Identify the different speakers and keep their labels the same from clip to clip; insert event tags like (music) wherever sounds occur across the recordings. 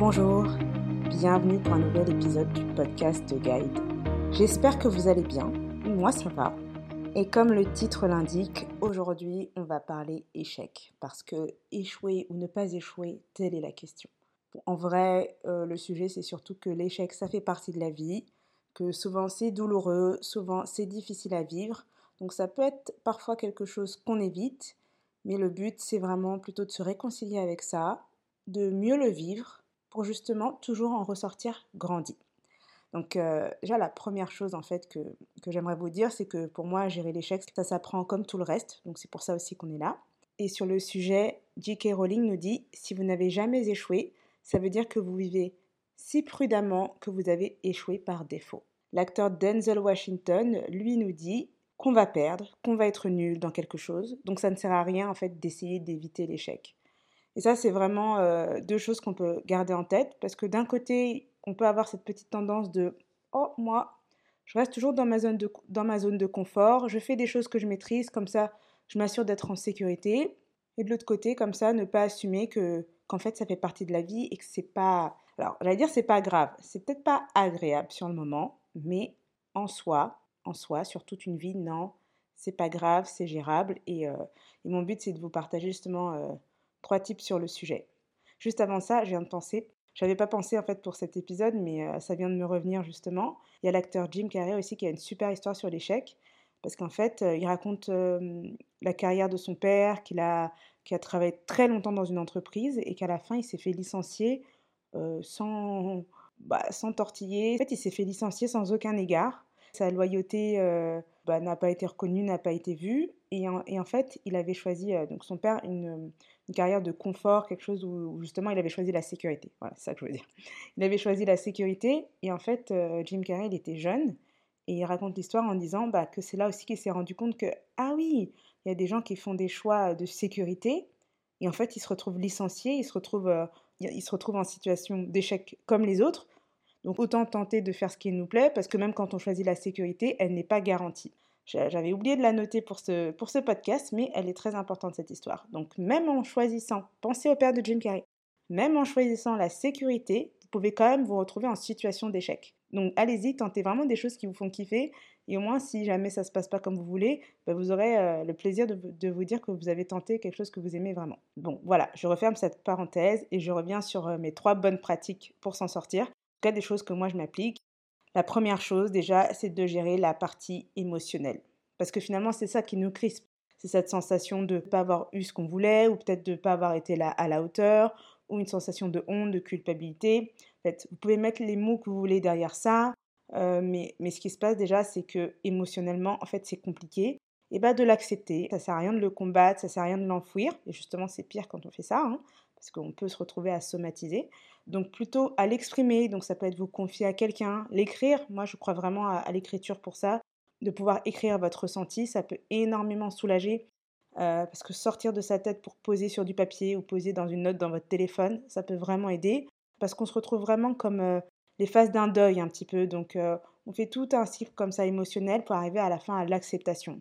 Speaker 1: Bonjour. Bienvenue pour un nouvel épisode du podcast de Guide. J'espère que vous allez bien. Moi, ça va. Et comme le titre l'indique, aujourd'hui, on va parler échec. Parce que échouer ou ne pas échouer, telle est la question. en vrai, euh, le sujet, c'est surtout que l'échec, ça fait partie de la vie, que souvent c'est douloureux, souvent c'est difficile à vivre. Donc ça peut être parfois quelque chose qu'on évite, mais le but, c'est vraiment plutôt de se réconcilier avec ça, de mieux le vivre pour justement toujours en ressortir grandi. Donc euh, déjà la première chose en fait que, que j'aimerais vous dire, c'est que pour moi gérer l'échec, ça s'apprend comme tout le reste, donc c'est pour ça aussi qu'on est là. Et sur le sujet, J.K. Rowling nous dit, si vous n'avez jamais échoué, ça veut dire que vous vivez si prudemment que vous avez échoué par défaut. L'acteur Denzel Washington, lui, nous dit qu'on va perdre, qu'on va être nul dans quelque chose, donc ça ne sert à rien en fait d'essayer d'éviter l'échec. Et ça, c'est vraiment euh, deux choses qu'on peut garder en tête, parce que d'un côté, on peut avoir cette petite tendance de oh moi, je reste toujours dans ma zone de, confort, je fais des choses que je maîtrise, comme ça, je m'assure d'être en sécurité. Et de l'autre côté, comme ça, ne pas assumer que qu'en fait, ça fait partie de la vie et que c'est pas alors, j'allais dire c'est pas grave, c'est peut-être pas agréable sur le moment, mais en soi, en soi, sur toute une vie, non, c'est pas grave, c'est gérable. Et, euh, mon but, c'est de vous partager justement euh, trois tips sur le sujet. Juste avant ça, je viens de penser, j'avais pas pensé en fait pour cet épisode, mais euh, ça vient de me revenir justement. Il y a l'acteur Jim Carrey aussi qui a une super histoire sur l'échec, parce qu'en fait, il raconte la carrière de son père, qu'il a, qui a travaillé très longtemps dans une entreprise et qu'à la fin, il s'est fait licencier sans, bah, sans tortiller. En fait, il s'est fait licencier sans aucun égard. Sa loyauté bah, n'a pas été reconnue, n'a pas été vue. Et en, fait, il avait choisi, donc son père, une, une, carrière de confort, quelque chose où, justement il avait choisi la sécurité. Voilà, c'est ça que je veux dire. Il avait choisi la sécurité. Et en fait, Jim Carrey, il était jeune. Et il raconte l'histoire en disant bah, que c'est là aussi qu'il s'est rendu compte que, ah oui, il y a des gens qui font des choix de sécurité. Et en fait, ils se retrouvent licenciés, ils se retrouvent il se retrouve en situation d'échec comme les autres. Donc autant tenter de faire ce qui nous plaît, parce que même quand on choisit la sécurité, elle n'est pas garantie. J'avais oublié de la noter pour ce, podcast, mais elle est très importante cette histoire. Donc même en choisissant, pensez au père de Jim Carrey, même en choisissant la sécurité, vous pouvez quand même vous retrouver en situation d'échec. Donc allez-y, tentez vraiment des choses qui vous font kiffer. Et au moins, si jamais ça ne se passe pas comme vous voulez, bah, vous aurez euh, le plaisir de, vous dire que vous avez tenté quelque chose que vous aimez vraiment. Bon, voilà, je referme cette parenthèse et je reviens sur euh, mes trois bonnes pratiques pour s'en sortir. Cas, des choses que moi je m'applique. La première chose, déjà, c'est de gérer la partie émotionnelle. Parce que finalement, c'est ça qui nous crispe. C'est cette sensation de ne pas avoir eu ce qu'on voulait, ou peut-être de ne pas avoir été là à la hauteur, ou une sensation de honte, de culpabilité. En fait, vous pouvez mettre les mots que vous voulez derrière ça, euh, mais, mais ce qui se passe déjà, c'est que émotionnellement, en fait, c'est compliqué. Et bah de l'accepter. Ça sert à rien de le combattre, ça sert à rien de l'enfouir. Et justement, c'est pire quand on fait ça, hein, parce qu'on peut se retrouver à somatiser. Donc plutôt à l'exprimer. Donc ça peut être vous confier à quelqu'un, l'écrire. Moi, je crois vraiment à, l'écriture pour ça. De pouvoir écrire votre ressenti, ça peut énormément soulager. Euh, parce que sortir de sa tête pour poser sur du papier ou poser dans une note dans votre téléphone, ça peut vraiment aider. Parce qu'on se retrouve vraiment comme euh, les phases d'un deuil un petit peu. Donc euh, on fait tout un cycle comme ça émotionnel pour arriver à la fin à l'acceptation.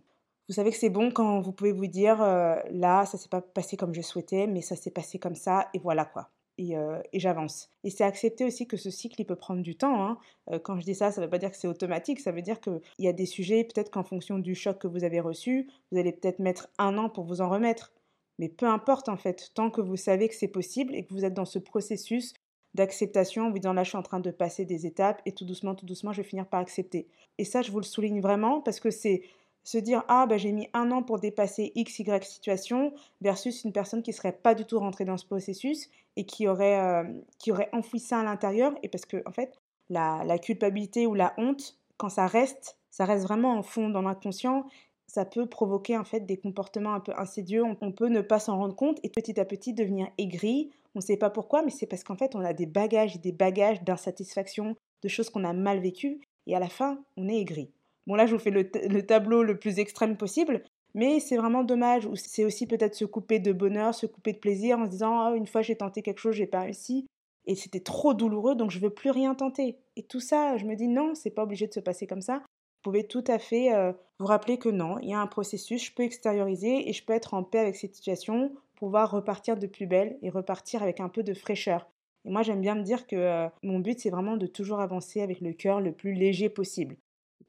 Speaker 1: Vous savez que c'est bon quand vous pouvez vous dire là, ça s'est pas passé comme je souhaitais, mais ça s'est passé comme ça et voilà quoi. Et, et j'avance. Et c'est accepter aussi que ce cycle, il peut prendre du temps. Hein. quand je dis ça, ça ne veut pas dire que c'est automatique, ça veut dire qu'il y a des sujets, peut-être qu'en fonction du choc que vous avez reçu, vous allez peut-être mettre un an pour vous en remettre. Mais peu importe en fait, tant que vous savez que c'est possible et que vous êtes dans ce processus d'acceptation en vous disant là je suis en train de passer des étapes et tout doucement, tout doucement je vais finir par accepter. Et ça je vous le souligne vraiment parce que c'est se dire ah ben j'ai mis un an pour dépasser x y situation versus une personne qui serait pas du tout rentrée dans ce processus et qui aurait euh, qui aurait enfoui ça à l'intérieur et parce que en fait la, la, culpabilité ou la honte quand ça reste ça reste vraiment en fond dans l'inconscient ça peut provoquer en fait des comportements un peu insidieux. On peut ne pas s'en rendre compte et petit à petit devenir aigri. On ne sait pas pourquoi, mais c'est parce qu'en fait on a des bagages et des bagages d'insatisfaction, de choses qu'on a mal vécues et à la fin on est aigri. Bon là je vous fais le, tableau le plus extrême possible, mais c'est vraiment dommage. C'est aussi peut-être se couper de bonheur, se couper de plaisir en se disant oh, une fois j'ai tenté quelque chose, j'ai pas réussi et c'était trop douloureux donc je veux plus rien tenter. Et tout ça, je me dis non, c'est pas obligé de se passer comme ça. Vous pouvez tout à fait euh, vous rappeler que non, il y a un processus, je peux extérioriser et je peux être en paix avec cette situation, pouvoir repartir de plus belle et repartir avec un peu de fraîcheur. Et moi, j'aime bien me dire que euh, mon but, c'est vraiment de toujours avancer avec le cœur le plus léger possible.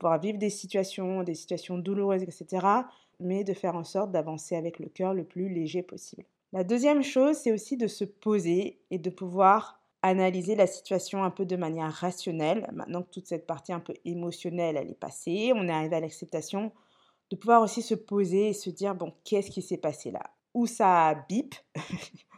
Speaker 1: Pouvoir vivre des situations, des situations douloureuses, etc. Mais de faire en sorte d'avancer avec le cœur le plus léger possible. La deuxième chose, c'est aussi de se poser et de pouvoir analyser la situation un peu de manière rationnelle. Maintenant que toute cette partie un peu émotionnelle, elle est passée, on est arrivé à l'acceptation, de pouvoir aussi se poser et se dire, bon, qu'est-ce qui s'est passé là? Où ça bip? (laughs)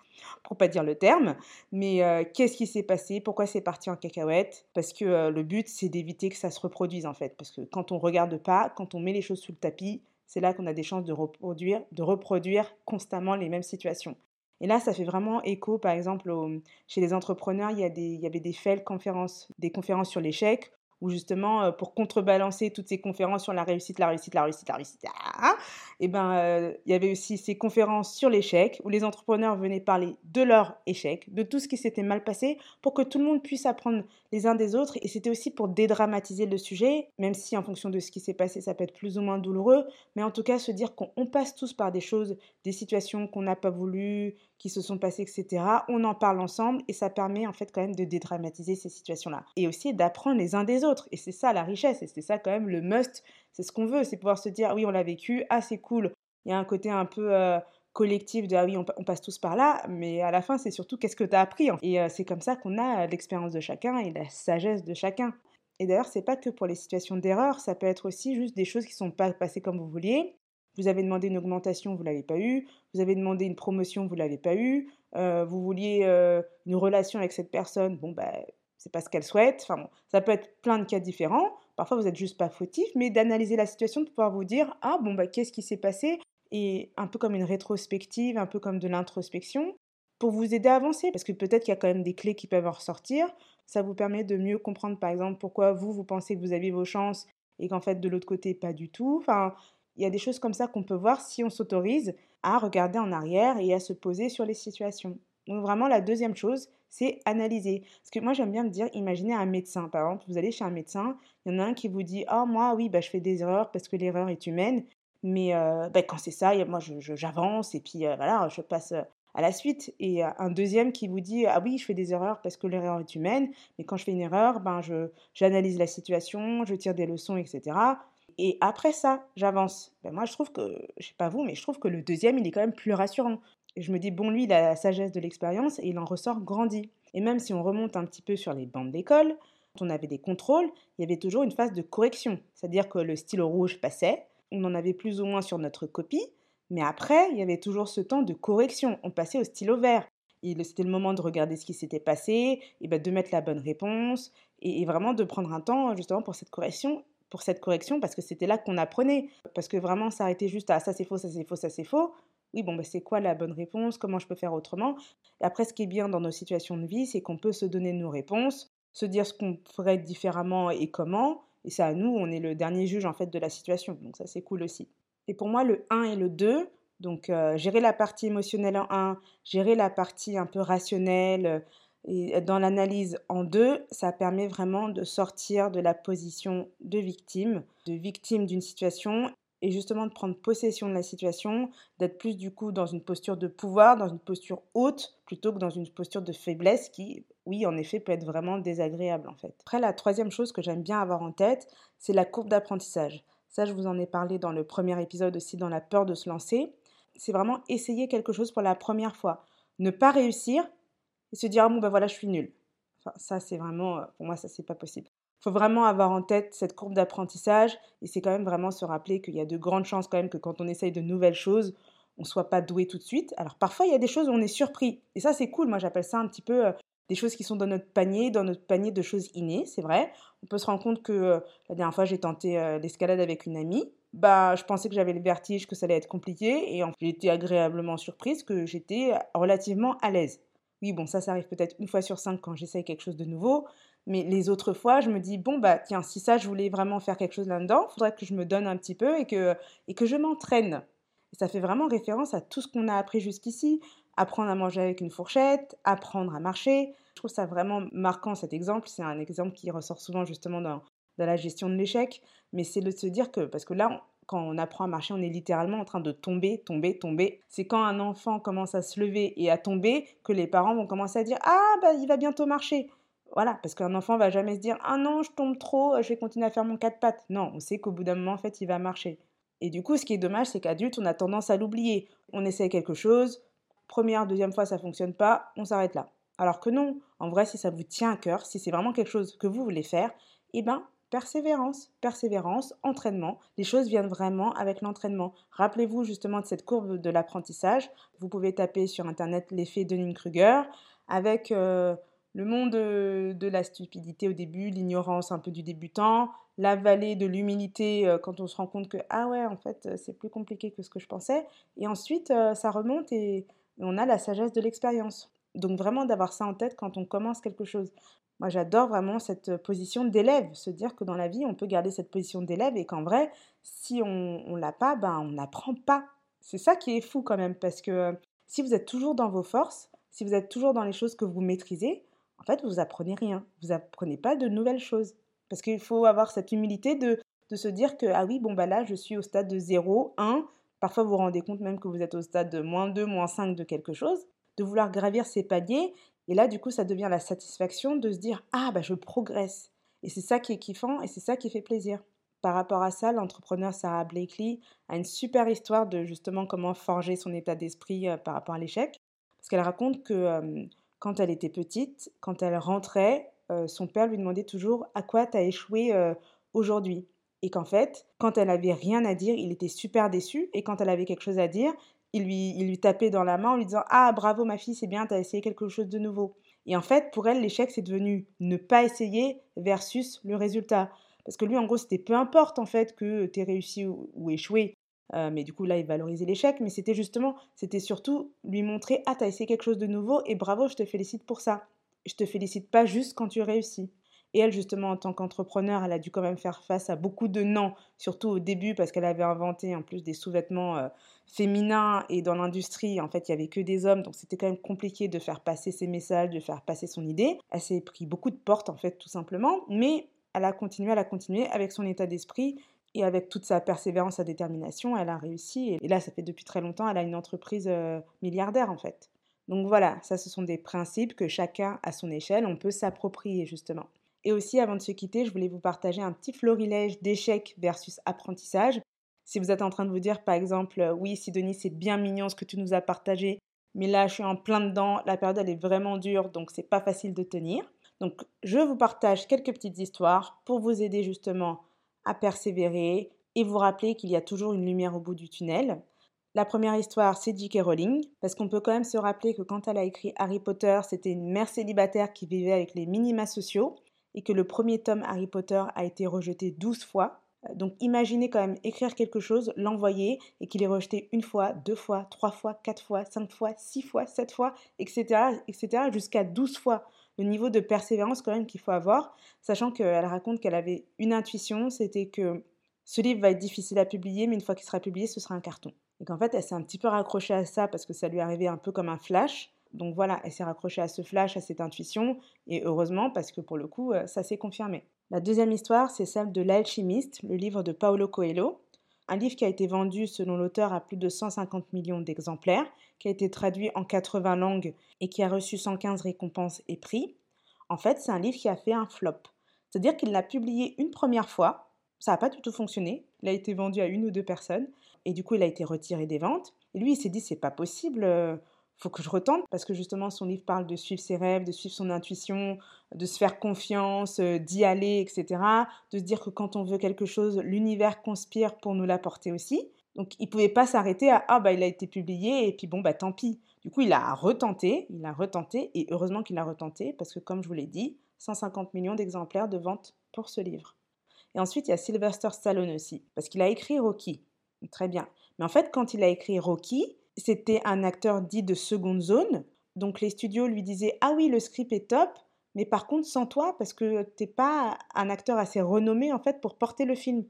Speaker 1: pour pas dire le terme, mais euh, qu'est-ce qui s'est passé, pourquoi c'est parti en cacahuète, parce que euh, le but c'est d'éviter que ça se reproduise en fait, parce que quand on regarde pas, quand on met les choses sous le tapis, c'est là qu'on a des chances de reproduire, de reproduire constamment les mêmes situations. Et là, ça fait vraiment écho, par exemple, chez les entrepreneurs, il y, a des, il y avait des fails conférences, des conférences sur l'échec, où justement, euh, pour contrebalancer toutes ces conférences sur la réussite, la réussite, la réussite, la réussite, ah, et ben, euh, il y avait aussi ces conférences sur l'échec, où les entrepreneurs venaient parler de leur échec, de tout ce qui s'était mal passé, pour que tout le monde puisse apprendre les uns des autres. Et c'était aussi pour dédramatiser le sujet, même si en fonction de ce qui s'est passé, ça peut être plus ou moins douloureux, mais en tout cas, se dire qu'on passe tous par des choses, des situations qu'on n'a pas voulu, qui se sont passées, etc. On en parle ensemble et ça permet en fait quand même de dédramatiser ces situations-là. Et aussi d'apprendre les uns des autres. Et c'est ça la richesse, et c'est ça quand même le must. C'est ce qu'on veut, c'est pouvoir se dire, oui, on l'a vécu, ah c'est cool. Il y a un côté un peu... Euh, collectif de ah oui, on, passe tous par là, mais à la fin, c'est surtout qu'est-ce que tu as appris. Et euh, c'est comme ça qu'on a l'expérience de chacun et la sagesse de chacun. Et d'ailleurs, c'est pas que pour les situations d'erreur, ça peut être aussi juste des choses qui sont pas passées comme vous vouliez, vous avez demandé une augmentation, vous ne l'avez pas eu. Vous avez demandé une promotion, vous ne l'avez pas eu. Euh, vous vouliez euh, une relation avec cette personne, bon, bah, c'est pas ce qu'elle souhaite. Enfin, bon, ça peut être plein de cas différents. Parfois, vous n'êtes juste pas fautif, mais d'analyser la situation, de pouvoir vous dire, ah, bon, bah, qu'est-ce qui s'est passé? Et un peu comme une rétrospective, un peu comme de l'introspection, pour vous aider à avancer. Parce que peut-être qu'il y a quand même des clés qui peuvent en ressortir. Ça vous permet de mieux comprendre, par exemple, pourquoi vous, vous pensez que vous avez vos chances et qu'en fait, de l'autre côté, pas du tout. Enfin, il y a des choses comme ça qu'on peut voir si on s'autorise à regarder en arrière et à se poser sur les situations. Donc vraiment, la deuxième chose, c'est analyser. Parce que moi, j'aime bien me dire, imaginez un médecin. Par exemple, vous allez chez un médecin, il y en a un qui vous dit, oh moi, oui, bah, je fais des erreurs parce que l'erreur est humaine. Mais euh, bah, quand c'est ça, moi, j'avance et puis euh, voilà, je passe à la suite. Et un deuxième qui vous dit, ah oui, je fais des erreurs parce que l'erreur est humaine. Mais quand je fais une erreur, ben, j'analyse la situation, je tire des leçons, etc. Et après ça, j'avance. Ben moi, je trouve que, je sais pas vous, mais je trouve que le deuxième, il est quand même plus rassurant. Et je me dis, bon, lui, il a la sagesse de l'expérience et il en ressort grandi. Et même si on remonte un petit peu sur les bandes d'école, quand on avait des contrôles, il y avait toujours une phase de correction. C'est-à-dire que le stylo rouge passait, on en avait plus ou moins sur notre copie, mais après, il y avait toujours ce temps de correction. On passait au stylo vert. C'était le moment de regarder ce qui s'était passé, et ben de mettre la bonne réponse, et vraiment de prendre un temps justement pour cette correction pour cette correction parce que c'était là qu'on apprenait. Parce que vraiment s'arrêter juste à ça c'est faux, ça c'est faux, ça c'est faux. Oui, bon, bah, c'est quoi la bonne réponse? Comment je peux faire autrement? Après, ce qui est bien dans nos situations de vie, c'est qu'on peut se donner nos réponses, se dire ce qu'on ferait différemment et comment. Et c'est à nous, on est le dernier juge en fait de la situation. Donc ça, c'est cool aussi. Et pour moi, le 1 et le 2, donc euh, gérer la partie émotionnelle en 1, gérer la partie un peu rationnelle, et dans l'analyse en deux, ça permet vraiment de sortir de la position de victime, de victime d'une situation, et justement de prendre possession de la situation, d'être plus du coup dans une posture de pouvoir, dans une posture haute, plutôt que dans une posture de faiblesse qui, oui, en effet, peut être vraiment désagréable en fait. Après, la troisième chose que j'aime bien avoir en tête, c'est la courbe d'apprentissage. Ça, je vous en ai parlé dans le premier épisode aussi, dans la peur de se lancer. C'est vraiment essayer quelque chose pour la première fois. Ne pas réussir, et se dire, ah bon, ben voilà, je suis nulle. Enfin, ça, c'est vraiment, euh, pour moi, ça, c'est pas possible. Il faut vraiment avoir en tête cette courbe d'apprentissage et c'est quand même vraiment se rappeler qu'il y a de grandes chances quand même que quand on essaye de nouvelles choses, on soit pas doué tout de suite. Alors parfois, il y a des choses où on est surpris. Et ça, c'est cool. Moi, j'appelle ça un petit peu euh, des choses qui sont dans notre panier, dans notre panier de choses innées, c'est vrai. On peut se rendre compte que euh, la dernière fois, j'ai tenté l'escalade avec une amie. Bah, je pensais que j'avais le vertige, que ça allait être compliqué. Et en fait, j'ai été agréablement surprise que j'étais relativement à l'aise. Oui, bon, ça, ça arrive peut-être une fois sur cinq quand j'essaye quelque chose de nouveau. Mais les autres fois, je me dis, bon, bah, tiens, si ça, je voulais vraiment faire quelque chose là-dedans, il faudrait que je me donne un petit peu et que, et que je m'entraîne. Et ça fait vraiment référence à tout ce qu'on a appris jusqu'ici. Apprendre à manger avec une fourchette, apprendre à marcher. Je trouve ça vraiment marquant cet exemple. C'est un exemple qui ressort souvent justement dans, dans la gestion de l'échec. Mais c'est de se dire que, parce que là, quand on apprend à marcher, on est littéralement en train de tomber, tomber, tomber. C'est quand un enfant commence à se lever et à tomber que les parents vont commencer à dire Ah, bah, il va bientôt marcher. Voilà, parce qu'un enfant va jamais se dire Ah non, je tombe trop, je vais continuer à faire mon quatre pattes. Non, on sait qu'au bout d'un moment, en fait, il va marcher. Et du coup, ce qui est dommage, c'est qu'adulte, on a tendance à l'oublier. On essaie quelque chose, première, deuxième fois, ça fonctionne pas, on s'arrête là. Alors que non, en vrai, si ça vous tient à cœur, si c'est vraiment quelque chose que vous voulez faire, eh ben, persévérance, persévérance, entraînement. Les choses viennent vraiment avec l'entraînement. Rappelez-vous justement de cette courbe de l'apprentissage. Vous pouvez taper sur Internet l'effet Dunning-Kruger avec euh, le monde de, la stupidité au début, l'ignorance un peu du débutant, la vallée de l'humilité euh, quand on se rend compte que ah ouais en fait c'est plus compliqué que ce que je pensais et ensuite euh, ça remonte et on a la sagesse de l'expérience. Donc vraiment d'avoir ça en tête quand on commence quelque chose. Moi j'adore vraiment cette position d'élève, se dire que dans la vie on peut garder cette position d'élève et qu'en vrai si on ne l'a pas, ben on n'apprend pas. C'est ça qui est fou quand même parce que si vous êtes toujours dans vos forces, si vous êtes toujours dans les choses que vous maîtrisez, en fait vous apprenez rien, vous apprenez pas de nouvelles choses. Parce qu'il faut avoir cette humilité de, de se dire que ah oui bon bah là je suis au stade de 0, 1, Parfois, vous vous rendez compte même que vous êtes au stade de moins 2, moins 5 de quelque chose, de vouloir gravir ces paliers. Et là, du coup, ça devient la satisfaction de se dire Ah, bah, je progresse. Et c'est ça qui est kiffant et c'est ça qui fait plaisir. Par rapport à ça, l'entrepreneur Sarah Blakely a une super histoire de justement comment forger son état d'esprit euh, par rapport à l'échec. Parce qu'elle raconte que euh, quand elle était petite, quand elle rentrait, euh, son père lui demandait toujours À quoi t'as échoué aujourd'hui? Et qu'en fait, quand elle avait rien à dire, il était super déçu, et quand elle avait quelque chose à dire, il lui, il lui tapait dans la main en lui disant Ah, bravo ma fille, c'est bien, t'as essayé quelque chose de nouveau. Et en fait, pour elle, l'échec, c'est devenu ne pas essayer versus le résultat. Parce que lui, en gros, c'était peu importe en fait que tu aies réussi ou, échoué. Euh, mais du coup, là, il valorisait l'échec. Mais c'était justement, c'était surtout lui montrer Ah, t'as essayé quelque chose de nouveau et bravo, je te félicite pour ça. Je te félicite pas juste quand tu réussis. Et elle, justement, en tant qu'entrepreneur, elle a dû quand même faire face à beaucoup de non, surtout au début, parce qu'elle avait inventé en plus des sous-vêtements euh, féminins et dans l'industrie, en fait, il n'y avait que des hommes, donc c'était quand même compliqué de faire passer ses messages, de faire passer son idée. Elle s'est pris beaucoup de portes, en fait, tout simplement, mais elle a continué, elle a continué avec son état d'esprit et avec toute sa persévérance, sa détermination, elle a réussi. Et là, ça fait depuis très longtemps, elle a une entreprise euh, milliardaire, en fait. Donc voilà, ça, ce sont des principes que chacun, à son échelle, on peut s'approprier, justement. Et aussi, avant de se quitter, je voulais vous partager un petit florilège d'échecs versus apprentissage. Si vous êtes en train de vous dire, par exemple, euh, oui, Sidonie, c'est bien mignon ce que tu nous as partagé, mais là, je suis en plein dedans, la période, elle est vraiment dure, donc c'est pas facile de tenir. Donc, je vous partage quelques petites histoires pour vous aider justement à persévérer et vous rappeler qu'il y a toujours une lumière au bout du tunnel. La première histoire, c'est J.K. Rowling, parce qu'on peut quand même se rappeler que quand elle a écrit Harry Potter, c'était une mère célibataire qui vivait avec les minima sociaux et que le premier tome Harry Potter a été rejeté 12 fois. Euh, donc imaginez quand même écrire quelque chose, l'envoyer et qu'il est rejeté une fois, deux fois, trois fois, quatre fois, cinq fois, six fois, sept fois, etc., etc., jusqu'à 12 fois. Le niveau de persévérance quand même qu'il faut avoir, sachant qu'elle raconte qu'elle avait une intuition, c'était que ce livre va être difficile à publier, mais une fois qu'il sera publié, ce sera un carton. Et qu'en fait, elle s'est un petit peu raccrochée à ça parce que ça lui arrivait un peu comme un flash. Donc voilà, elle s'est raccrochée à ce flash, à cette intuition, et heureusement parce que pour le coup, euh, ça s'est confirmé. La deuxième histoire, c'est celle de L'Alchimiste, le livre de Paolo Coelho, un livre qui a été vendu selon l'auteur à plus de 150 millions d'exemplaires, qui a été traduit en 80 langues et qui a reçu 115 récompenses et prix. En fait, c'est un livre qui a fait un flop. C'est-à-dire qu'il l'a publié une première fois, ça n'a pas du tout fonctionné, il a été vendu à une ou deux personnes, et du coup il a été retiré des ventes. Lui, il s'est dit, c'est pas possible, euh, faut que je retente parce que justement son livre parle de suivre ses rêves, de suivre son intuition, de se faire confiance, euh, d'y aller, etc. De se dire que quand on veut quelque chose, l'univers conspire pour nous l'apporter aussi. Donc il pouvait pas s'arrêter à ah bah il a été publié et puis bon bah tant pis. Du coup il a retenté, il a retenté et heureusement qu'il a retenté parce que comme je vous l'ai dit, 150 millions d'exemplaires de vente pour ce livre. Et ensuite il y a Sylvester Stallone aussi parce qu'il a écrit Rocky. Très bien. Mais en fait quand il a écrit Rocky, c'était un acteur dit de seconde zone. Donc les studios lui disaient Ah oui, le script est top, mais par contre sans toi, parce que t'es pas un acteur assez renommé en fait pour porter le film.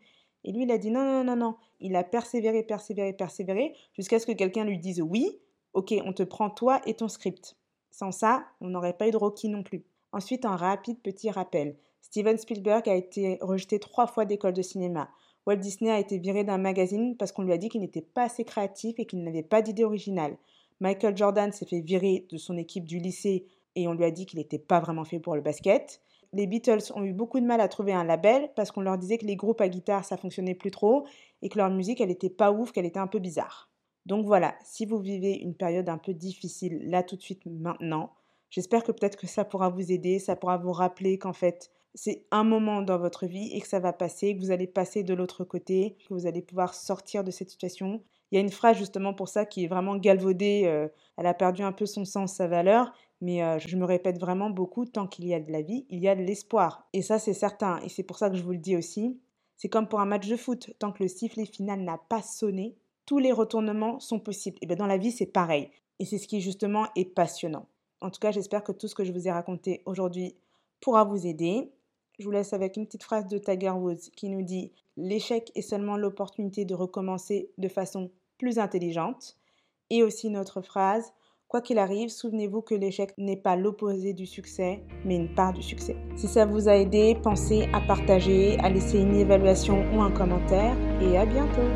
Speaker 1: Et lui, il a dit non, non, non, non. Il a persévéré, persévéré, persévéré, jusqu'à ce que quelqu'un lui dise oui, ok, on te prend toi et ton script. Sans ça, on n'aurait pas eu de Rocky non plus. Ensuite, un rapide petit rappel. Steven Spielberg a été rejeté trois fois d'école de cinéma. Walt Disney a été viré d'un magazine parce qu'on lui a dit qu'il n'était pas assez créatif et qu'il n'avait pas d'idée originale. Michael Jordan s'est fait virer de son équipe du lycée et on lui a dit qu'il n'était pas vraiment fait pour le basket. Les Beatles ont eu beaucoup de mal à trouver un label parce qu'on leur disait que les groupes à guitare ça fonctionnait plus trop et que leur musique elle était pas ouf, qu'elle était un peu bizarre. Donc voilà, si vous vivez une période un peu difficile là tout de suite maintenant, j'espère que peut-être que ça pourra vous aider, ça pourra vous rappeler qu'en fait c'est un moment dans votre vie et que ça va passer, que vous allez passer de l'autre côté, que vous allez pouvoir sortir de cette situation. Il y a une phrase justement pour ça qui est vraiment galvaudée, euh, elle a perdu un peu son sens, sa valeur, mais euh, je me répète vraiment beaucoup, tant qu'il y a de la vie, il y a de l'espoir. Et ça c'est certain, et c'est pour ça que je vous le dis aussi. C'est comme pour un match de foot, tant que le sifflet final n'a pas sonné, tous les retournements sont possibles. Et bien dans la vie c'est pareil. Et c'est ce qui justement est passionnant. En tout cas, j'espère que tout ce que je vous ai raconté aujourd'hui pourra vous aider. Je vous laisse avec une petite phrase de Tiger Woods qui nous dit L'échec est seulement l'opportunité de recommencer de façon plus intelligente. Et aussi notre phrase Quoi qu'il arrive, souvenez-vous que l'échec n'est pas l'opposé du succès, mais une part du succès. Si ça vous a aidé, pensez à partager, à laisser une évaluation ou un commentaire, et à bientôt